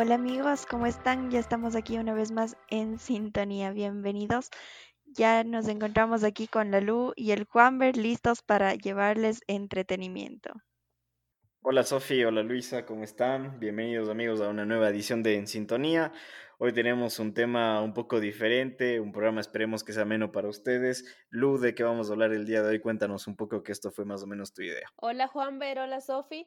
Hola amigos, ¿cómo están? Ya estamos aquí una vez más en sintonía. Bienvenidos. Ya nos encontramos aquí con la Lu y el Juanber listos para llevarles entretenimiento. Hola Sofi, hola Luisa, ¿cómo están? Bienvenidos amigos a una nueva edición de En Sintonía. Hoy tenemos un tema un poco diferente, un programa esperemos que sea ameno para ustedes. Lu, ¿de qué vamos a hablar el día de hoy? Cuéntanos un poco que esto fue más o menos tu idea. Hola Juanber, hola Sofi.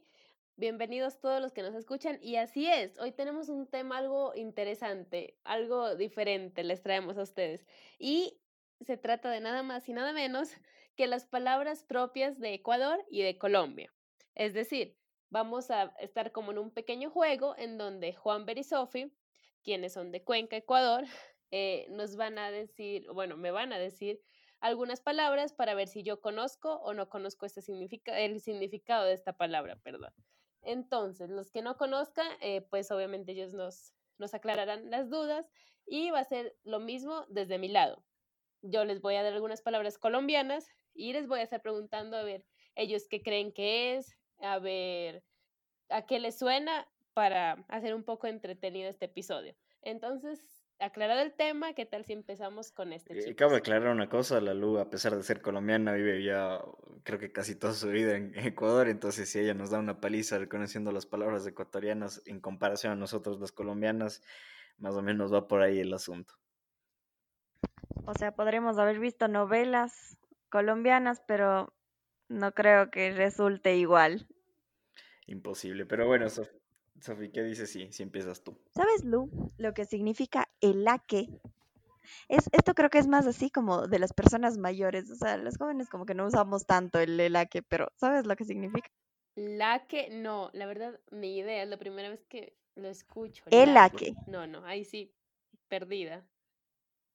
Bienvenidos todos los que nos escuchan. Y así es, hoy tenemos un tema algo interesante, algo diferente les traemos a ustedes. Y se trata de nada más y nada menos que las palabras propias de Ecuador y de Colombia. Es decir, vamos a estar como en un pequeño juego en donde Juan y Sofi, quienes son de Cuenca, Ecuador, eh, nos van a decir, bueno, me van a decir algunas palabras para ver si yo conozco o no conozco este significa, el significado de esta palabra, perdón. Entonces, los que no conozcan, eh, pues obviamente ellos nos, nos aclararán las dudas y va a ser lo mismo desde mi lado. Yo les voy a dar algunas palabras colombianas y les voy a estar preguntando a ver ellos qué creen que es, a ver a qué les suena para hacer un poco entretenido este episodio. Entonces, aclarado el tema, ¿qué tal si empezamos con este? Eh, cabe aclarar una cosa, la Lu, a pesar de ser colombiana, vive ya creo que casi toda su vida en Ecuador, entonces si ella nos da una paliza reconociendo las palabras ecuatorianas en comparación a nosotros las colombianas, más o menos va por ahí el asunto. O sea, podremos haber visto novelas colombianas, pero no creo que resulte igual. Imposible, pero bueno, Sofía. Sofi, ¿qué dices si, si empiezas tú? ¿Sabes, Lu, lo que significa el laque? Es, esto creo que es más así como de las personas mayores, o sea, los jóvenes como que no usamos tanto el laque, pero ¿sabes lo que significa? Laque, no, la verdad, ni idea, es la primera vez que lo escucho. El laque. No, no, ahí sí, perdida.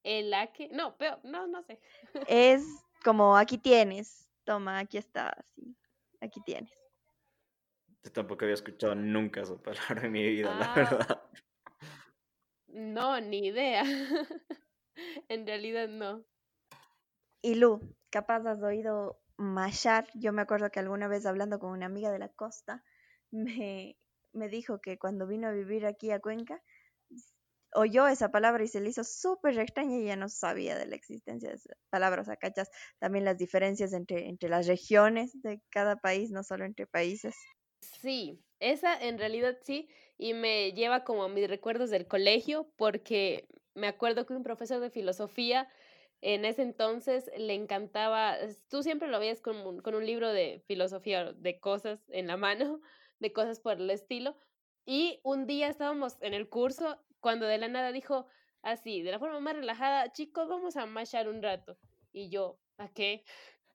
El laque, no, pero no, no sé. Es como aquí tienes, toma, aquí está, así, aquí tienes. Yo tampoco había escuchado nunca esa palabra en mi vida, la ah. verdad. No, ni idea. en realidad no. Y Lu, capaz has oído machar. Yo me acuerdo que alguna vez hablando con una amiga de la costa, me, me dijo que cuando vino a vivir aquí a Cuenca, oyó esa palabra y se le hizo súper extraña y ya no sabía de la existencia de esa palabra. O sea, cachas también las diferencias entre, entre las regiones de cada país, no solo entre países. Sí, esa en realidad sí, y me lleva como a mis recuerdos del colegio, porque me acuerdo que un profesor de filosofía en ese entonces le encantaba, tú siempre lo veías con un, con un libro de filosofía, de cosas en la mano, de cosas por el estilo, y un día estábamos en el curso cuando de la nada dijo así, de la forma más relajada, chicos, vamos a marchar un rato. Y yo, ¿a qué?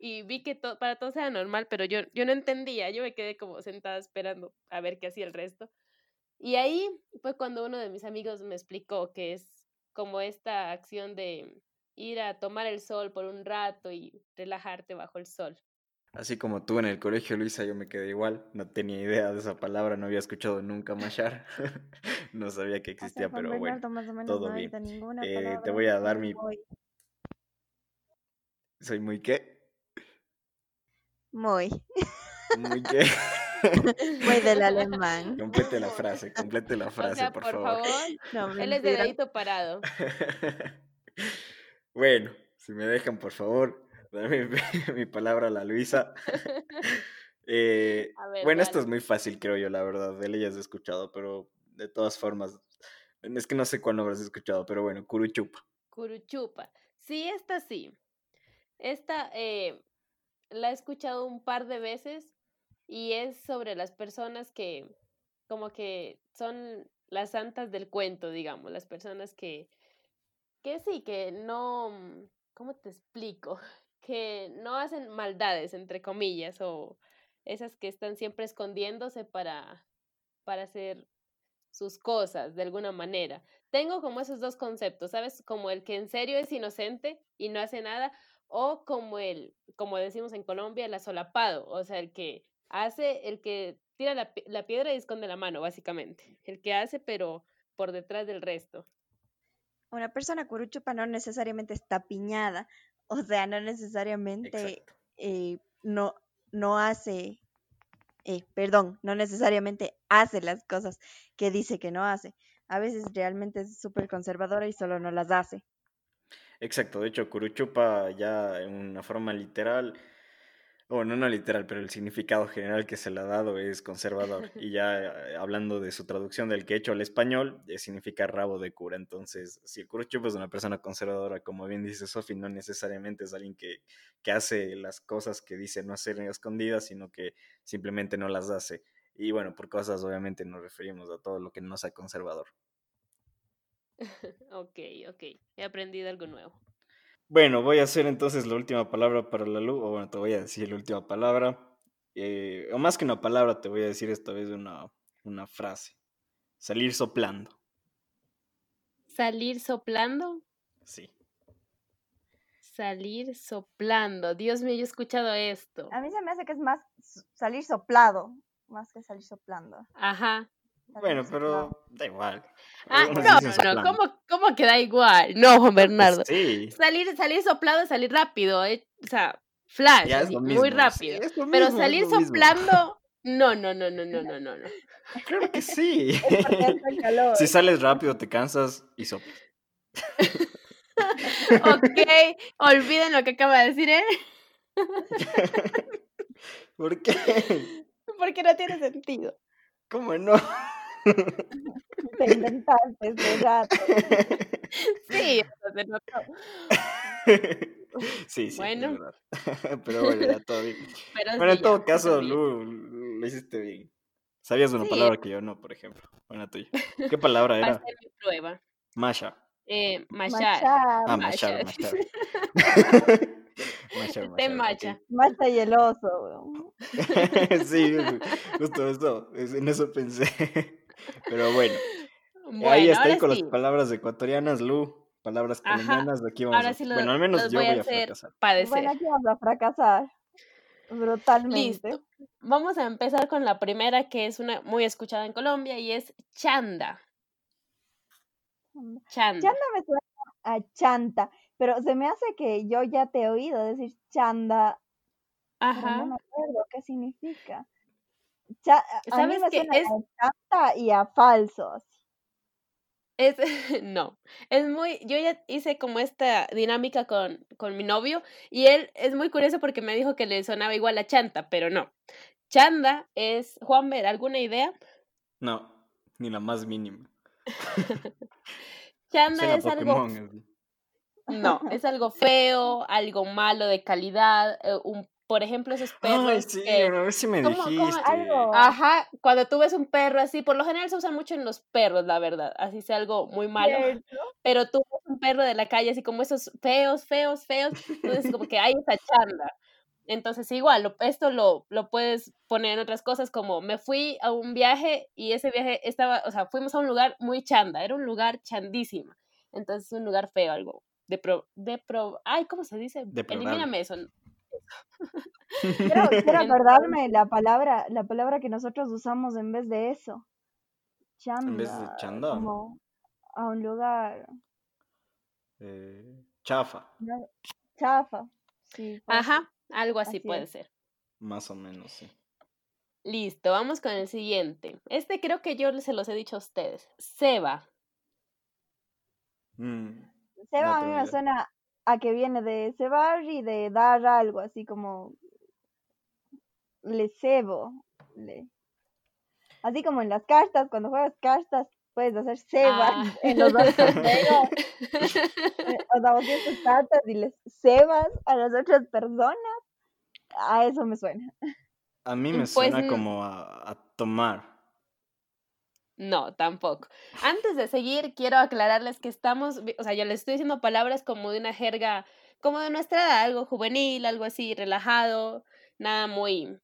Y vi que para todos era normal, pero yo, yo no entendía, yo me quedé como sentada esperando a ver qué hacía el resto. Y ahí fue cuando uno de mis amigos me explicó que es como esta acción de ir a tomar el sol por un rato y relajarte bajo el sol. Así como tú en el colegio, Luisa, yo me quedé igual, no tenía idea de esa palabra, no había escuchado nunca machar, no sabía que existía, pero bueno, todo bien. Eh, te voy a dar mi... ¿Soy muy qué? Muy. Muy qué. Muy del alemán. Complete la frase, complete la frase, por, favor. él es de dedito parado. bueno, si me dejan, por favor, dame mi, palabra a la Luisa. Eh, bueno, esto es muy fácil, creo yo, la verdad. De él ya has escuchado, pero de todas formas, es que no sé cuándo habrás escuchado, pero bueno, Curuchupa. Curuchupa. Sí, esta sí. Esta, eh, la he escuchado un par de veces y es sobre las personas que como que son las santas del cuento, digamos, las personas que, que sí, que no, ¿cómo te explico? Que no hacen maldades, entre comillas, o esas que están siempre escondiéndose para, para hacer sus cosas de alguna manera. Tengo como esos dos conceptos, ¿sabes? Como el que en serio es inocente y no hace nada, o como el, como decimos en Colombia, el asolapado, o sea, el que hace, el que tira la, la piedra y esconde la mano, básicamente, el que hace pero por detrás del resto. Una persona curuchupa no necesariamente está piñada, o sea, no necesariamente eh, no, no hace eh, perdón, no necesariamente hace las cosas que dice que no hace. A veces realmente es súper conservadora y solo no las hace. Exacto, de hecho, Curuchupa ya en una forma literal bueno, no literal, pero el significado general que se le ha dado es conservador. Y ya eh, hablando de su traducción del que hecho al español, eh, significa rabo de cura. Entonces, si el chupa es una persona conservadora, como bien dice Sofi, no necesariamente es alguien que, que hace las cosas que dice no hacer en escondidas, sino que simplemente no las hace. Y bueno, por cosas obviamente nos referimos a todo lo que no sea conservador. ok, ok. He aprendido algo nuevo. Bueno, voy a hacer entonces la última palabra para la luz, o bueno, te voy a decir la última palabra. Eh, o más que una palabra, te voy a decir esta vez una, una frase. Salir soplando. ¿Salir soplando? Sí. Salir soplando. Dios mío, yo he escuchado esto. A mí se me hace que es más salir soplado, más que salir soplando. Ajá. Bueno, pero da igual. Ah, no, no, ¿cómo, ¿cómo, que da igual? No, Juan pues Bernardo. Salir, salir soplado, salir rápido. Eh, o sea, flash, muy rápido. Pero salir soplando, no, no, no, no, no, no, no. no. Claro que sí. Si sales rápido, te cansas y soplas. ok, olviden lo que acaba de decir, ¿eh? ¿Por qué? Porque no tiene sentido. ¿Cómo no? Te inventaste de rato. Sí, se notó. Sí, sí. Bueno. Pero bueno, ya todo bien. Pero, en todo caso, Lu, lo hiciste bien. Sabías una palabra que yo no, por ejemplo. Buena tuya. ¿Qué palabra era? Mi prueba. Masha. Eh, machar. Ah, machar. Macha, macha, macha. Macha y el oso, sí, justo eso, en eso pensé. Pero bueno, ahí estoy con las palabras ecuatorianas, Lu. Palabras colombianas, aquí vamos a... Bueno, al menos yo voy a, fracasar. Bueno, aquí vamos a fracasar. Brutalmente. Listo. Vamos a empezar con la primera, que es una muy escuchada en Colombia, y es chanda. Chanda. Chanda me suena a chanta. Pero se me hace que yo ya te he oído decir chanda. Ajá. no me acuerdo qué significa. A mí me suena es... a y a falsos. Es, no, es muy, yo ya hice como esta dinámica con, con mi novio y él es muy curioso porque me dijo que le sonaba igual a chanta, pero no. Chanda es, Juan Ver, ¿alguna idea? No, ni la más mínima. chanda es algo... No, es algo feo, algo malo de calidad, eh, un, por ejemplo, esos perros. Ay, sí, a ver si me dijiste. Ajá, cuando tú ves un perro así, por lo general se usa mucho en los perros, la verdad, así sea algo muy malo. Pero tú ves un perro de la calle así como esos feos, feos, feos, entonces como que hay esa charla. Entonces, igual, esto lo, lo puedes poner en otras cosas, como me fui a un viaje y ese viaje estaba, o sea, fuimos a un lugar muy chanda, era un lugar chandísimo. Entonces, un lugar feo, algo de pro, de pro, ay, ¿cómo se dice? Elimíname eso. Quiero, quiero acordarme la palabra, la palabra que nosotros usamos en vez de eso. Chanda. En vez de chanda. Como a un lugar. Eh, chafa. Chafa. Sí, Ajá, algo así, puede ser. Más o menos, sí. Listo, vamos con el siguiente. Este creo que yo se los he dicho a ustedes. Seba. Mm. Seba a mí me suena a que viene de cebar y de dar algo, así como le cebo. Le... Así como en las cartas, cuando juegas cartas, puedes hacer ceba ah. en los dos o sea, tus cartas y les cebas a las otras personas. A eso me suena. A mí me pues suena como a, a tomar. No, tampoco. Antes de seguir, quiero aclararles que estamos, o sea, yo les estoy diciendo palabras como de una jerga, como de nuestra edad, algo juvenil, algo así, relajado, nada muy,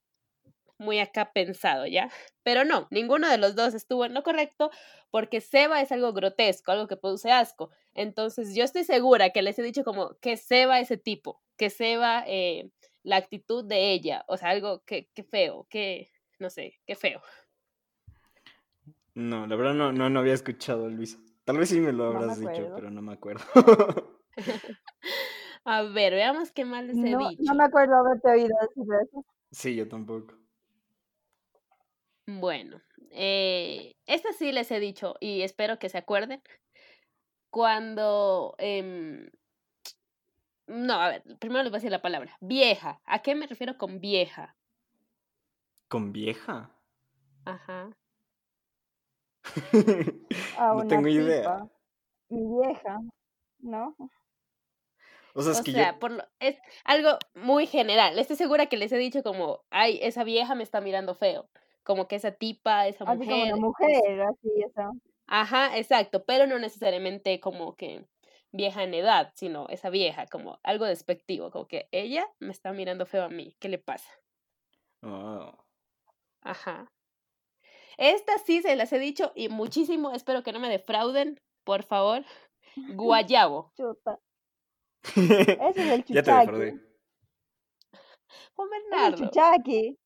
muy acá pensado, ¿ya? Pero no, ninguno de los dos estuvo en lo correcto porque Seba es algo grotesco, algo que produce asco. Entonces, yo estoy segura que les he dicho como que Seba ese tipo, que Seba eh, la actitud de ella, o sea, algo que, que feo, que, no sé, qué feo. No, la verdad no, no, no había escuchado a Luisa. Tal vez sí me lo habrás dicho, pero no me acuerdo. a ver, veamos qué mal les he no, dicho. No me acuerdo haberte oído decir eso. Sí, yo tampoco. Bueno, eh, esta sí les he dicho y espero que se acuerden. Cuando... em, no, a ver, primero les voy a decir la palabra. Vieja. ¿A qué me refiero con vieja? ¿Con vieja? Ajá. A no una tengo idea. Mi vieja, ¿no? O sea, es O que sea, yo... por lo- es algo muy general. Estoy segura que les he dicho como, ay, esa vieja me está mirando feo. Como que esa tipa, esa Así como mujer. una es- mujer, así, esa. Ajá, exacto, pero no necesariamente como que vieja en edad, sino esa vieja, como algo despectivo, como que ella me está mirando feo a mí, ¿qué le pasa? Oh. Ajá. Estas sí se las he dicho y muchísimo, espero que no me defrauden, por favor. Guayabo. Chuta. Ese es el ya te chuchaqui. defraudé. Juan Es el Bernardo. chuchaqui.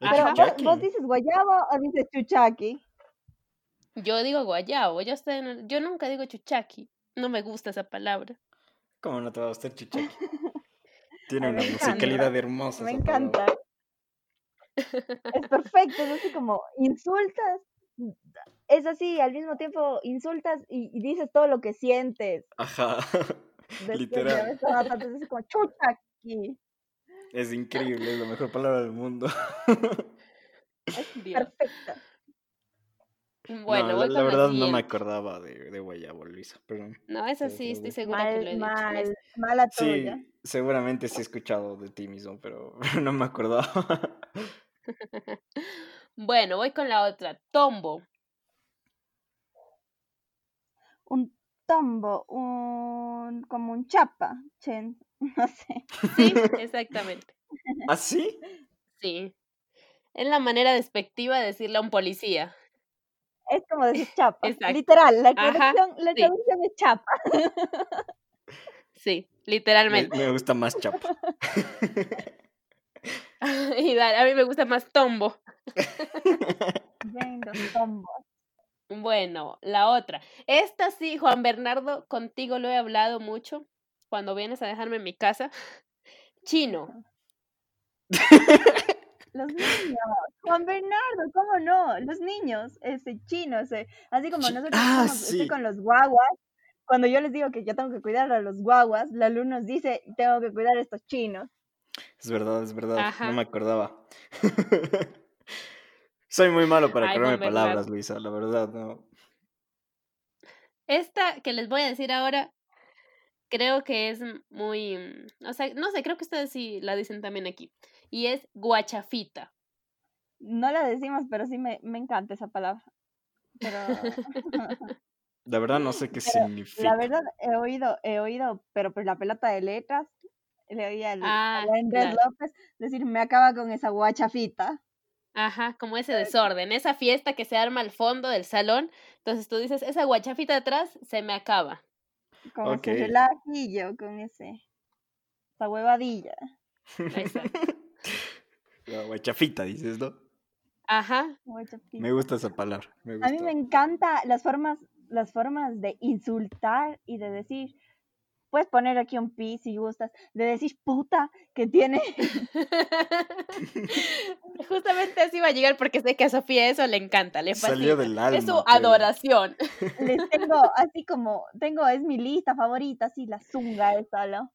El Pero vos, chuchaqui. vos dices guayabo o dices chuchaqui. Yo digo guayabo, yo, estoy en el- yo nunca digo chuchaqui, no me gusta esa palabra. ¿Cómo no te va a gustar chuchaqui? Tiene una encanta. musicalidad hermosa. Me palabra. Es perfecto, es así como insultas. Es así, al mismo tiempo insultas y, y dices todo lo que sientes. Ajá. Después Literal. tanto, es como chuchaqui. Es increíble, es la mejor palabra del mundo. Es Dios. perfecta. Bueno, no, voy la, con verdad no me acordaba de, de Guayabo, Luisa, perdón. No, Te sí, estoy segura que lo he Mal, dicho. mal, Es- mala Sí, tuya. seguramente sí he escuchado de ti mismo, pero no me acordaba. Bueno, voy con la otra. Tombo. Un tombo, un como un chapa, chen, no sé. Sí, exactamente. ¿Ah, sí? Es la manera despectiva de decirle a un policía. Es como decir chapa. Exacto. Literal, la Ajá, traducción, la sí. traducción es chapa. Sí, Me, literalmente. me gusta más chapa. Y dale, a mí me gusta más tombo. Ven, los tombos. Bueno, la otra. Esta sí, Juan Bernardo, contigo lo he hablado mucho cuando vienes a dejarme en mi casa. Chino. Los niños, Juan Bernardo, ¿cómo no? Los niños, ese chino, ese, así como nosotros ah, estamos- estoy sí. con los guaguas, cuando yo les digo que yo tengo que cuidar a los guaguas, la luz nos dice, tengo que cuidar a estos chinos. Es verdad, es verdad. Ajá. No me acordaba. Soy muy malo para acordarme palabras, Luisa, la verdad, no. Esta que les voy a decir ahora, creo que es muy, o sea, no sé, creo que ustedes sí la dicen también aquí. Y es guachafita. No la decimos, pero sí me, me encanta esa palabra. Pero La verdad no sé qué significa. la verdad he oído, he oído, pero pues la pelota de letras, le oí al, Ah, claro. López decir, me acaba con esa guachafita. Ajá, como ese desorden, esa fiesta que se arma al fondo del salón. Entonces tú dices, esa guachafita atrás se me acaba. Con Ok. ese relajillo, con ese, esa huevadilla. La guachafita, dices, ¿no? Ajá, Me gusta esa palabra. Me A mí me encanta las formas, las formas de insultar y de decir, puedes poner aquí un pi si gustas, de decir puta que tiene, Justamente así va a llegar porque sé que a Sofía eso le encanta, le fascina. Salió del alma. es su pero- adoración. les tengo así como, tengo, es mi lista favorita, así la zunga esa, ¿no?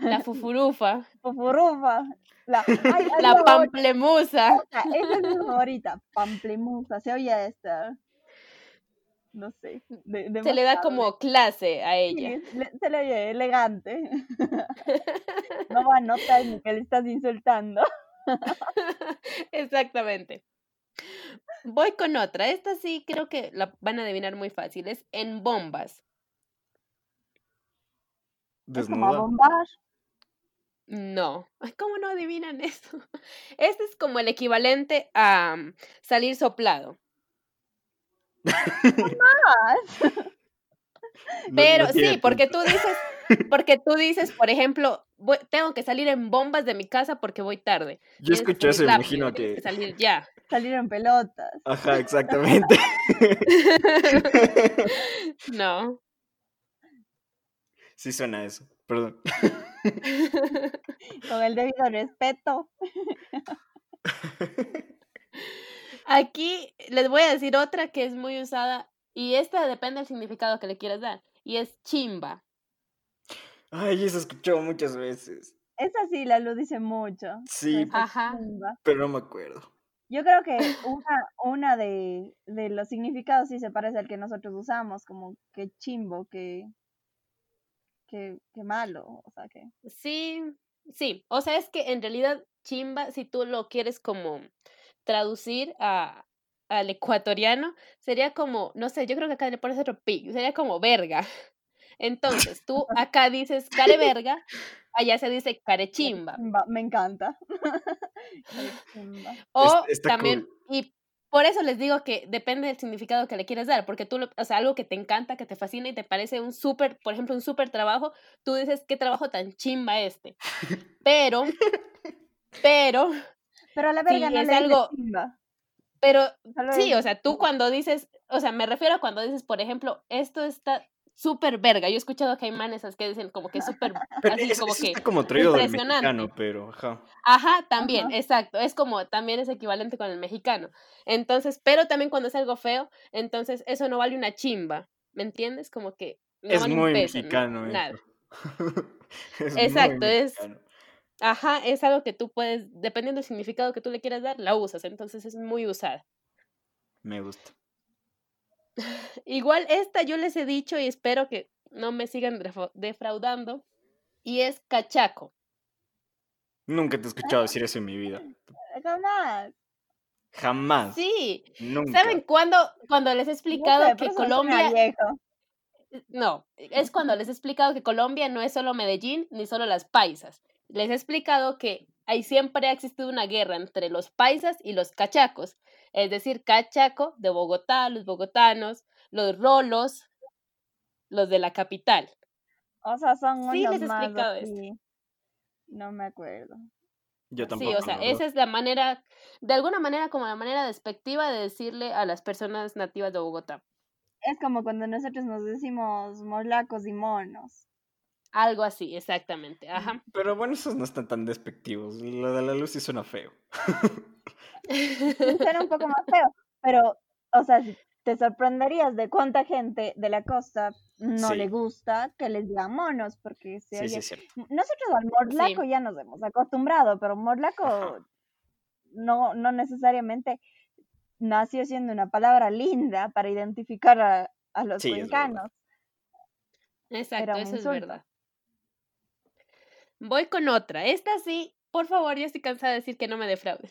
La fufurufa, Fufurufa, la, ay, ay, la pamplemusa. esa, esa es mi favorita, pamplemusa, se oye esta, no sé, de, Se le da como clase a ella. Sí, le- se le oye elegante. No va a notar ni que le estás insultando. Exactamente. Voy con otra. Esta sí creo que la van a adivinar muy fácil. Es en bombas. Es como a Desnuda. bombar. No. Ay, ¿Cómo no adivinan eso? Este es como el equivalente a mm, salir soplado. No- Pero no sí, porque tú dices, porque tú dices, por ejemplo, voy- tengo que salir en bombas de mi casa porque voy tarde. Yo que escucho eso y me imagino tienes que. salir ya. Salir en pelotas. Ajá, exactamente. no. Sí suena eso. Perdón. Con el debido respeto. Aquí les voy a decir otra que es muy usada y esta depende del significado que le quieras dar y es chimba. Ay, eso he escuchado muchas veces. Esa sí, la luz dice mucho. Sí, Esa Ajá. chimba. pero no me acuerdo. Yo creo que una, una de, de los significados sí se parece al que nosotros usamos, como que chimbo, que, que, que malo, o sea que... Sí, sí. O sea, es que en realidad chimba, si tú lo quieres como traducir a, al ecuatoriano, sería como, no sé, yo creo que acá le pones otro pi, sería como verga. Entonces, tú acá dices care verga, allá se dice care chimba. Me encanta. O está también, y por eso les digo que depende del significado que le quieres dar, porque tú, lo- o sea, algo que te encanta, que te fascina y te parece un súper, por ejemplo, un súper trabajo, tú dices, qué trabajo tan chimba este. Pero, pero, Pero a la Sí, verga no es le algo- chimba. pero, sí, es o sea, tú cuando dices, o sea, me refiero a cuando dices, por ejemplo, esto está súper verga. Yo he escuchado que hay manes que dicen como que súper, Pero así eso, como que, está como traído del mexicano, pero ajá. Ajá, también, Ajá. exacto. Es como, también es equivalente con el mexicano. Entonces, pero también cuando es algo feo, entonces eso no vale una chimba. ¿Me entiendes? Como que no es vale un muy peso, no- mexicano. nada. Es muy Exacto, es- mexicano. Ajá, es algo que tú puedes, dependiendo del significado que tú le quieras dar, la usas. Entonces es muy usada. Me gusta. Igual esta yo les he dicho y espero que no me sigan defra- defraudando. Y es cachaco. Nunca te he escuchado decir eso en mi vida. Jamás. Jamás. Sí, Nunca. ¿saben cuándo? Cuando les he No explicado sé, que Colombia... No, es cuando les he explicado que Colombia no es solo Medellín ni solo las paisas. Les he explicado que ahí siempre ha existido una guerra entre los paisas y los cachacos. Es decir, cachaco de Bogotá, los bogotanos, los rolos, los de la capital. O sea, son Sí, unos les he explicado esto. No me acuerdo. Yo tampoco. Sí, o sea, esa es la manera, de alguna manera como la manera despectiva de decirle a las personas nativas de Bogotá. Es como cuando nosotros nos decimos morlacos y monos. Algo así, exactamente. Ajá. Pero bueno, esos no están tan despectivos. Lo de la luz sí suena feo. Suena un poco más feo, pero, o sea, si te sorprenderías de cuánta gente de la costa no Sí. le gusta que les digan monos, porque se Sí, sí, oye- es cierto. Nosotros al morlaco ya nos hemos acostumbrado, pero morlaco Ajá. no, no necesariamente nació siendo una palabra linda para identificar a, a los Sí, cuencanos. Exacto, Era un eso es insulto. verdad. Voy con otra. Esta sí, por favor, ya estoy cansada de decir que no me defrauden.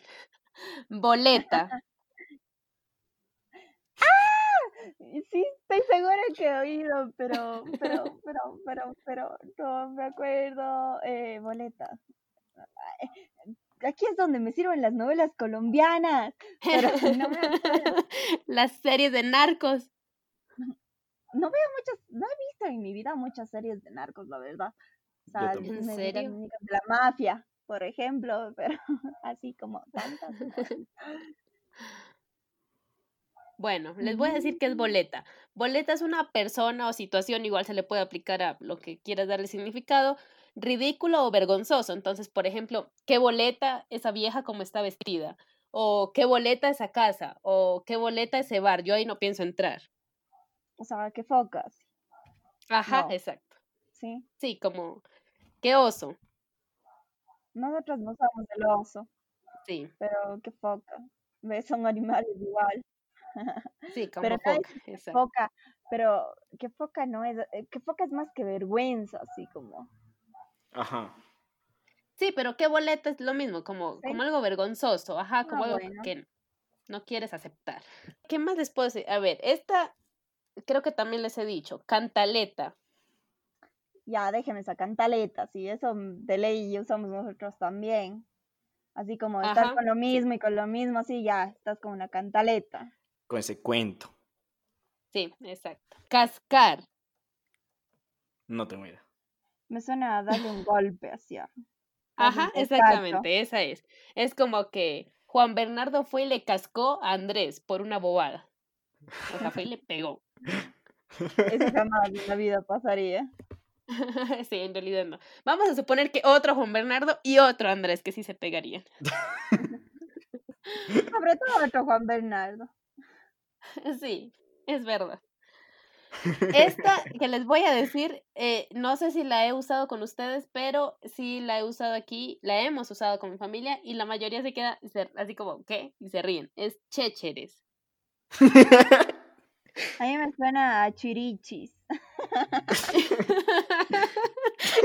Boleta. Sí, estoy segura que he oído, pero, pero, pero, pero, pero, no me acuerdo. Eh, boleta. Aquí es donde me sirven las novelas colombianas, pero no me acuerdo. Las series de narcos. No veo muchas, no he visto en mi vida muchas series de narcos, la verdad. O sea. ¿En me serio? la mafia, por ejemplo, pero así como tantas. no. Bueno, les voy a decir que es boleta. Boleta es una persona o situación, igual se le puede aplicar a lo que quieras darle significado, ridículo o vergonzoso. Entonces, por ejemplo, qué boleta esa vieja como está vestida, o qué boleta esa casa, o qué boleta ese bar, yo ahí no pienso entrar. O sea, qué focas, Ajá, No. exacto. ¿sí? Sí, como qué oso. Nosotros no somos el oso, Sí, pero qué foca. ¿Ves? Son animales igual. sí, como Pero foca, exacto. foca, pero que foca no es, eh, que foca es más que vergüenza, así como. Ajá. Sí, pero qué boleta es lo mismo, como, Sí. como algo vergonzoso, ajá, como Ah, algo bueno. que no quieres aceptar. ¿Qué más les puedo decir? A ver, esta creo que también les he dicho, cantaleta. Ya, déjeme esa cantaleta, sí, eso mm, de ley usamos nosotros también. Así como estar Ajá, con lo mismo y con lo mismo, así ya, estás como una cantaleta. Con ese cuento. Sí, exacto. Cascar. No tengo idea. Me suena a darle un golpe hacia. Ajá, exactamente, esa es. Es como que Juan Bernardo fue y le cascó a Andrés por una bobada. O sea, fue y le pegó. Eso jamás en la vida pasaría. sí, en realidad no. Vamos a suponer que otro Juan Bernardo y otro Andrés que sí se pegarían. Sobre todo nuestro Juan Bernardo. Sí, es verdad. Esta que les voy a decir, eh, no sé si la he usado con ustedes, pero sí la he usado aquí, la hemos usado con mi familia y la mayoría se queda así como, ¿qué? Y se ríen. Es chécheres. A mí me suena a chirichis.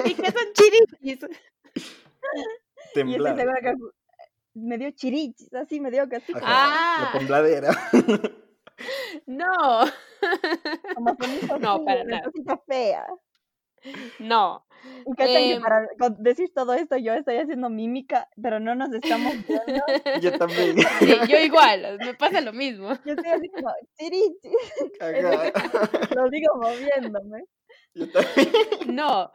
¿Y qué son chirichis? Y estoy segura que me dio chirichis, así me dio que así. Ah. La tembladera. No. Como no, para nada. fea. No. Y em para decir todo esto yo estoy haciendo mímica, pero no nos estamos viendo. Yo también. Sí, yo igual, me pasa lo mismo. Yo estoy así como, chirichi. Lo digo moviéndome. Yo también. No,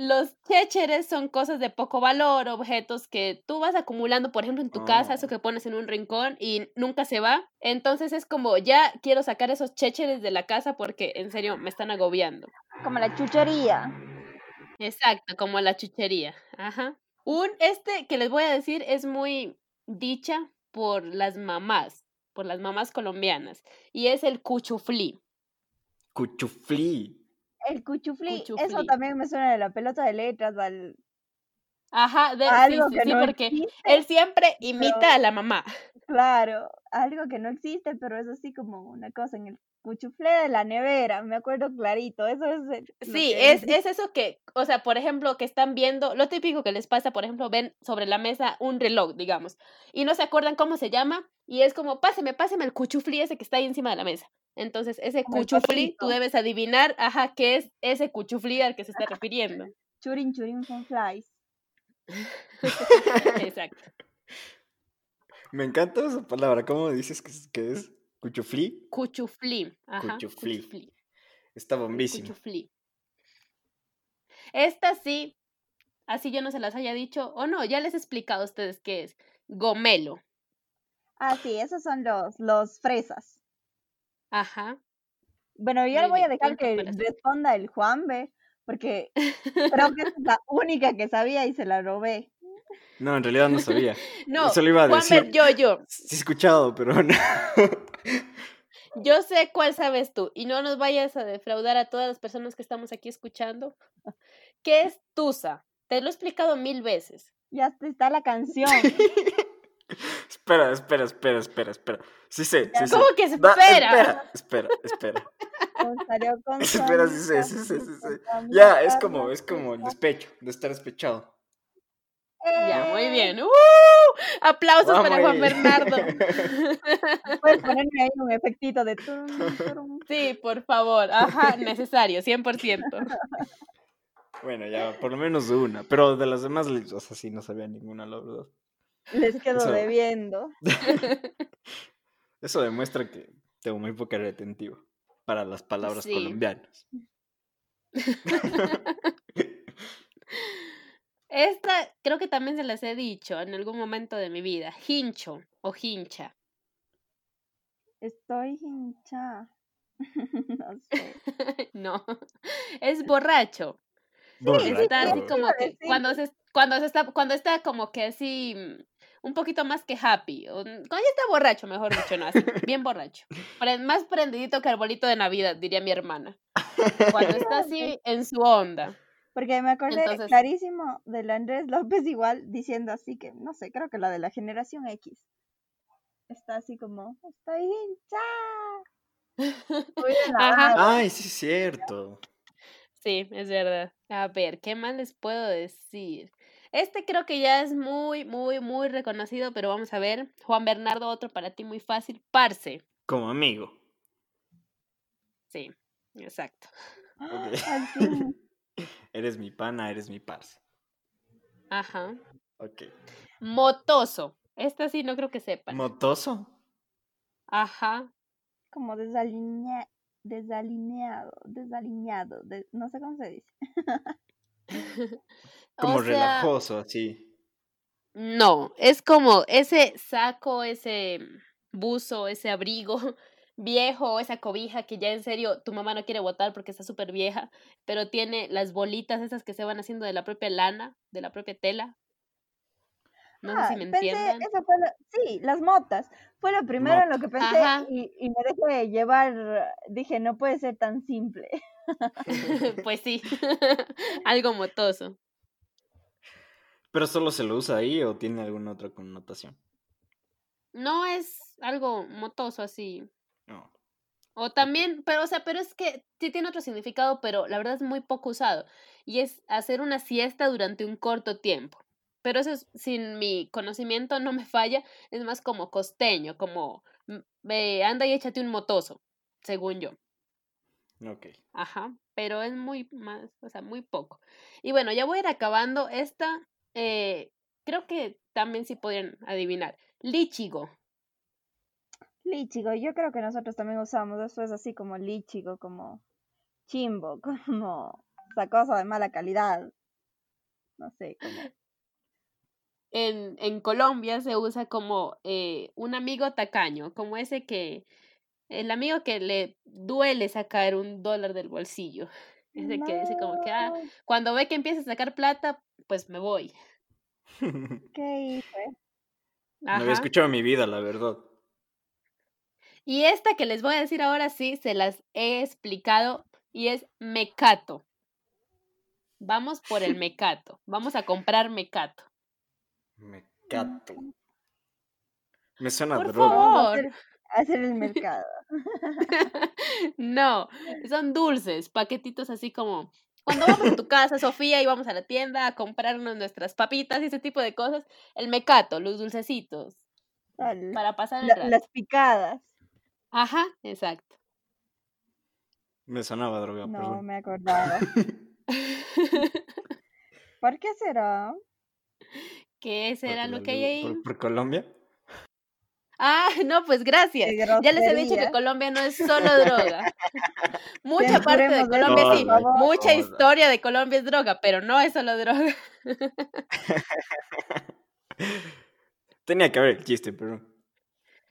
los chécheres son cosas de poco valor, objetos que tú vas acumulando, por ejemplo, en tu casa, eso oh. que pones en un rincón y nunca se va. Entonces es como, ya quiero sacar esos chécheres de la casa porque en serio me están agobiando. Como la chuchería. Exacto, como la chuchería. Ajá. Un, este que les voy a decir es muy dicha por las mamás, por las mamás colombianas, y es el cuchuflí. Cuchuflí. El cuchuflí, eso también me suena de la pelota de letras al... Ajá, de, algo sí, sí, porque él siempre imita a la mamá. Claro, algo que no existe, pero es así como una cosa en el cuchuflé de la nevera, me acuerdo clarito, eso es... Sí, es, es eso que, o sea, por ejemplo, que están viendo, lo típico que les pasa, por ejemplo, ven sobre la mesa un reloj, digamos, y no se acuerdan cómo se llama, y es como, páseme, páseme el cuchuflí ese que está ahí encima de la mesa. Entonces, ese cuchuflí, tú debes adivinar, ajá, qué es ese cuchuflí al que se está refiriendo. Churin, churin, con flies. Exacto. Me encanta esa palabra, ¿cómo dices que, que es? ¿Cuchuflí? Cuchuflí, ajá. Cuchuflí. Está bombísimo. Cuchuflí. Esta sí, así yo no se las haya dicho, o no, ya les he explicado a ustedes qué es. Gomelo. Ah, sí, esos son los, los fresas. Ajá. Bueno, yo le voy a dejar que responda el Juanbe, porque creo que es la única que sabía y se la robé. No, en realidad no sabía. no, Eso iba a decir. yo, yo. Sí he escuchado, pero no. Yo sé cuál sabes tú y no nos vayas a defraudar a todas las personas que estamos aquí escuchando. ¿Qué es Tusa? Te lo he explicado mil veces. Ya está la canción. espera, espera, espera, espera, espera. Sí sé, sí ¿Cómo que espera? espera, espera, espera. espera, sí sé, sí sé, sí sé. Ya, es como, es como el despecho, de estar despechado. Ya, muy bien. ¡Uh! Aplausos para Juan Bernardo. Puedes ponerme ahí un efectito de... Sí, por favor. Ajá, necesario, 100%. Bueno, ya, por lo menos una. Pero de las demás, o sea, sí, no sabía ninguna, la verdad. Les quedo debiendo. Eso demuestra que tengo muy poca retentiva para las palabras colombianas. Esta creo que también se las he dicho en algún momento de mi vida. Hincho o hincha. Estoy hincha. no sé. no, es borracho. Está así como que cuando se, cuando se está, cuando está como que así mm, un poquito más que happy. Cuando ya está borracho, mejor dicho, no, así, bien borracho. Más prendidito que arbolito de Navidad, diría mi hermana. Cuando está así en su onda. Porque me acordé clarísimo del Andrés López igual diciendo así que, no sé, creo que la de la generación X. Está así como, estoy hincha. Ay, sí es cierto. Sí, es verdad. A ver, ¿qué más les puedo decir? Este creo que ya es muy, muy, muy reconocido, pero vamos a ver. Juan Bernardo, otro para ti muy fácil. Parce. Como amigo. Sí, exacto. Eres mi pana, eres mi parce. Ajá. Ok. Motoso. Esta sí no creo que sepan. ¿Motoso? Ajá. Como desalinea... desalineado, desalineado, no sé cómo se dice. como relajoso, así. No, es como ese saco, ese buzo, ese abrigo viejo, esa cobija que ya en serio tu mamá no quiere botar porque está súper vieja, pero tiene las bolitas esas que se van haciendo de la propia lana, de la propia tela. No sé Ah, si me pensé, entiendan. eso fue lo- sí, las motas. Fue lo primero en lo que pensé y, y me dejé llevar. Dije, no puede ser tan simple. pues sí, algo motoso. ¿Pero solo se lo usa ahí o tiene alguna otra connotación? No es algo motoso así. No. O también, pero o sea, pero es que sí tiene otro significado, pero la verdad es muy poco usado. Y es hacer una siesta durante un corto tiempo. Pero eso es, sin mi conocimiento no me falla, es más como costeño, como ve, anda y échate un motoso, según yo. Ok. Ajá, pero es muy más, o sea, muy poco. Y bueno, ya voy a ir acabando. Esta, eh, creo que también sí podrían adivinar. Lichigo. Lichigo, yo creo que nosotros también usamos. Eso es así como lichigo, como chimbo, como esa cosa de mala calidad. No sé, como. En, en Colombia se usa como eh, un amigo tacaño, como ese que, el amigo que le duele sacar un dólar del bolsillo. Ese que dice como que, ah, "No, cuando ve que empieza a sacar plata, pues me voy. ¿Qué hice? No había escuchado en mi vida, la verdad. Y esta que les voy a decir ahora sí, se las he explicado y es mecato. Vamos por el mecato. Vamos a comprar mecato. Me cato. Me suena Por droga. favor. Hacer el mercado. no, son dulces, paquetitos así como cuando vamos a tu casa, Sofía, y vamos a la tienda a comprarnos nuestras papitas y ese tipo de cosas, el mecato, los dulcecitos, Al- para pasar el la- rato. las picadas. Ajá, exacto. Me sonaba droga, No perdón. me acordaba. ¿Por qué será? ¿Qué será lo que hay ahí? ¿Por, por Colombia? Ah, no, pues gracias. Ya les he dicho que. Colombia no es solo droga. Mucha parte de Colombia sí, mucha historia de Colombia es droga, pero no es solo droga. Tenía que haber el chiste, pero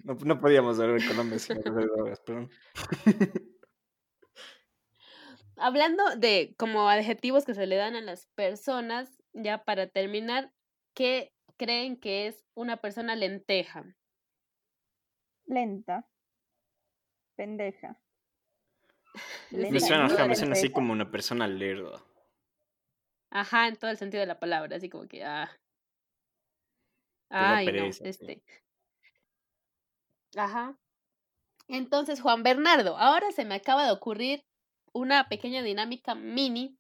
no, no podíamos hablar de Colombia sin hablar de drogas, perdón. Hablando de como adjetivos que se le dan a las personas, ya para terminar, ¿qué creen que es una persona lenteja? Lenta. Pendeja. Me Me suena, ajá, me eres suena así como una persona lerda. Ajá, en todo el sentido de la palabra, así como que, ah. Ay, no, pereza, este. Ajá. Entonces, Juan Bernardo, ahora se me acaba de ocurrir una pequeña dinámica mini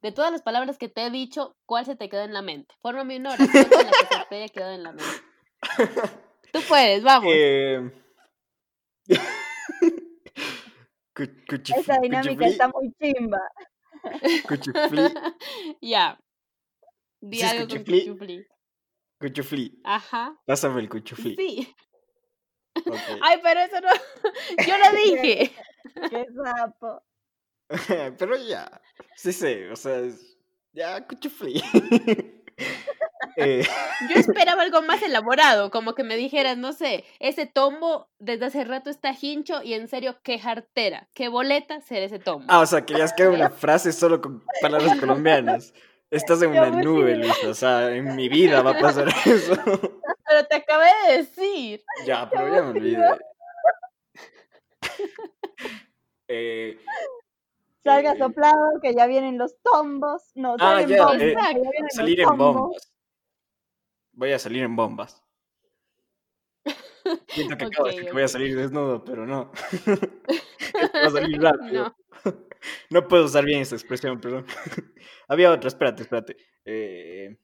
de todas las palabras que te he dicho, ¿cuál se te quedó en la mente? Fórmame una oración con la que se te haya quedado en la mente. Tú puedes, vamos. Eh... cuchif- Esa dinámica está muy chimba. cuchuflí, ya. Di ¿Sí con cuchuflí. cuchuflí. Ajá. Pásame el cuchuflí. Sí. Ay, pero eso no. Yo lo dije. Qué sapo. Pero ya, sí sé, o sea, es- ya, cuchuflí. Eh, Yo esperaba algo más elaborado, como que me dijeras, no sé, ese tombo desde hace rato está hincho y en serio, qué jartera, qué boleta ser ese tombo. ah, o sea, querías que haga una frase solo con palabras colombianas. Estás en una nube. Luis, o sea, en mi vida va a pasar eso. Pero te acabé de decir. Ya, pero ya me olvidé. Eh, Salga eh, soplado, que ya vienen los tombos. No, Ah, salen ya, eh, que ya vienen los salir en bombas. Voy a salir en bombas. Siento que acabo de decir que voy a salir desnudo, pero no. Va a salir rápido. No. No puedo usar bien esta expresión, perdón. Había otra, espérate, espérate. Eh,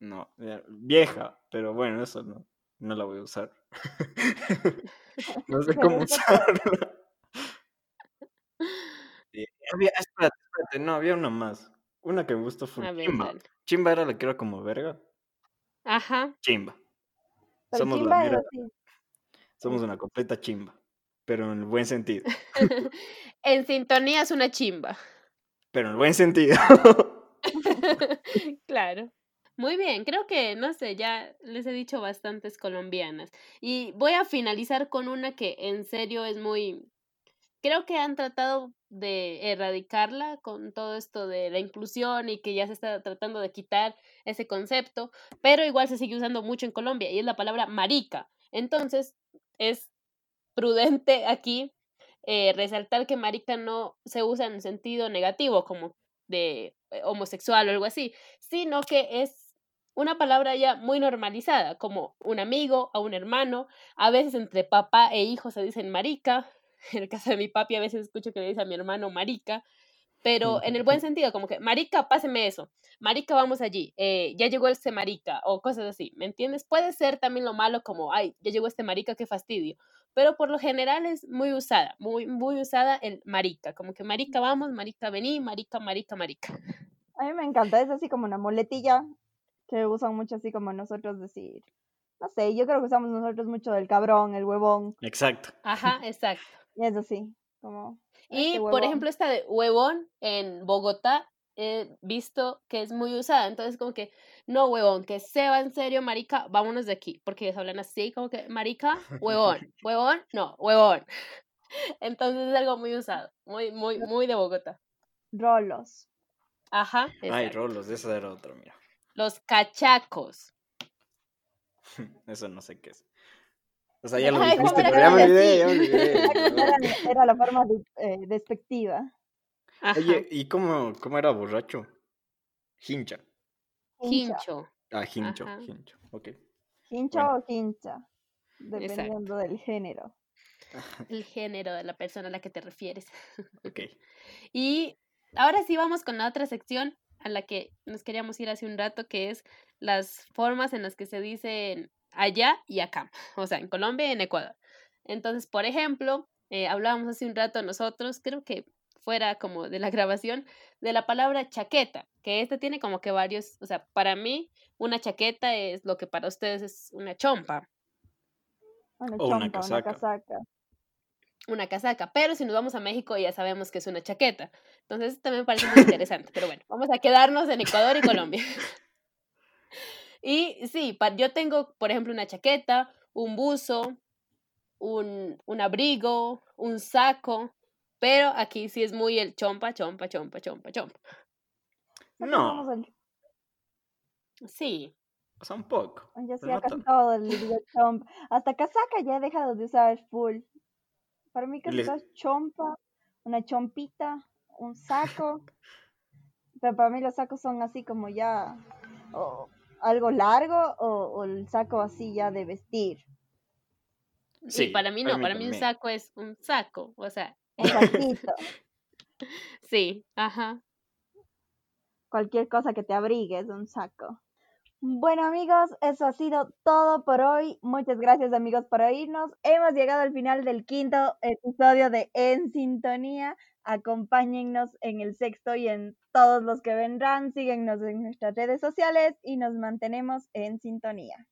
no, vieja, pero bueno, eso no, no la voy a usar. no sé cómo usarla. Eh, había, espérate, espérate, no, había una más. Una que me gustó fue ver, Chimba. Chimba era la que era como verga. Ajá. Chimba. Pero Somos la chimba mera- somos una completa chimba, pero en el buen sentido. en sintonía es una chimba. Pero en el buen sentido. claro. Muy bien, creo que, no sé, ya les he dicho bastantes colombianas. Y voy a finalizar con una que en serio es muy, creo que han tratado de erradicarla con todo esto de la inclusión y que ya se está tratando de quitar ese concepto, pero igual se sigue usando mucho en Colombia y es la palabra marica. Entonces, es prudente aquí eh, resaltar que marica no se usa en sentido negativo, como de eh, homosexual o algo así, sino que es una palabra ya muy normalizada, como un amigo o un hermano. A veces entre papá e hijo se dicen marica. En el caso de mi papi a veces escucho que le dice a mi hermano marica. Pero en el buen sentido, como que, marica, páseme eso. Marica, vamos allí. Eh, ya llegó este marica o cosas así. ¿Me entiendes? Puede ser también lo malo como, ay, ya llegó este marica, qué fastidio. Pero por lo general es muy usada, muy, muy usada el marica. Como que marica, vamos, marica, vení, marica, marica, marica. A mí me encanta, es así como una muletilla que usan mucho así como nosotros decir. No sé, yo creo que usamos nosotros mucho del cabrón, el huevón. Exacto. Ajá, exacto. Y es así, como. Y por ejemplo, esta de huevón en Bogotá he visto que es muy usada. Entonces, como que, no, huevón, que se va en serio, marica, vámonos de aquí. Porque ellos hablan así, como que, marica, huevón, huevón, no, huevón. Entonces es algo muy usado, muy, muy, muy de Bogotá. Rolos. Ajá. Ay, rolos, esa era otra, mira. Los cachacos. Eso no sé qué es. O sea, ya lo dijiste, ¿cómo pero ya me era? olvidé, ya me olvidé. Era, era la forma de- eh, despectiva. Ajá. Oye, ¿y cómo, cómo era borracho? Hincha. Hincha. Hincho. Ah, hincho, Ajá. hincho. Ok. Hincha Bueno. o hincha. Dependiendo del género. El género de la persona a la que te refieres. Ok. Y ahora sí vamos con la otra sección a la que nos queríamos ir hace un rato, que es las formas en las que se dicen allá y acá, o sea, en Colombia y en Ecuador. Entonces, por ejemplo, eh, hablábamos hace un rato nosotros, creo que fuera como de la grabación, de la palabra chaqueta, que esta tiene como que varios, o sea, para mí una chaqueta es lo que para ustedes es una chompa, Una O una chompa, casaca. una casaca. una casaca, pero si nos vamos a México ya sabemos que es una chaqueta. Entonces también me parece muy interesante, pero bueno, vamos a quedarnos en Ecuador y Colombia. Y sí, yo tengo, por ejemplo, una chaqueta, un buzo, un, un abrigo, un saco, pero aquí sí es muy el chompa, chompa, chompa, chompa, chompa. No. Sí, O sea, un poco. Yo sí, pero no casi tanto. todo le digo chompa. Hasta casaca ya he dejado de usar full. Para mí todo es chompa, una chompita, un saco. Pero para mí los sacos son así como ya o algo largo o, o el saco así ya de vestir. sí, Sí, para mí no, para mí un saco es un saco, o sea, Un sacito, sí, ajá. cualquier cosa que te abrigue es un saco. Bueno amigos, eso ha sido todo por hoy. Muchas gracias amigos por oírnos. Hemos llegado al final del quinto episodio de En Sintonía. Acompáñennos en el sexto y en todos los que vendrán. Síguenos en nuestras redes sociales y nos mantenemos en sintonía.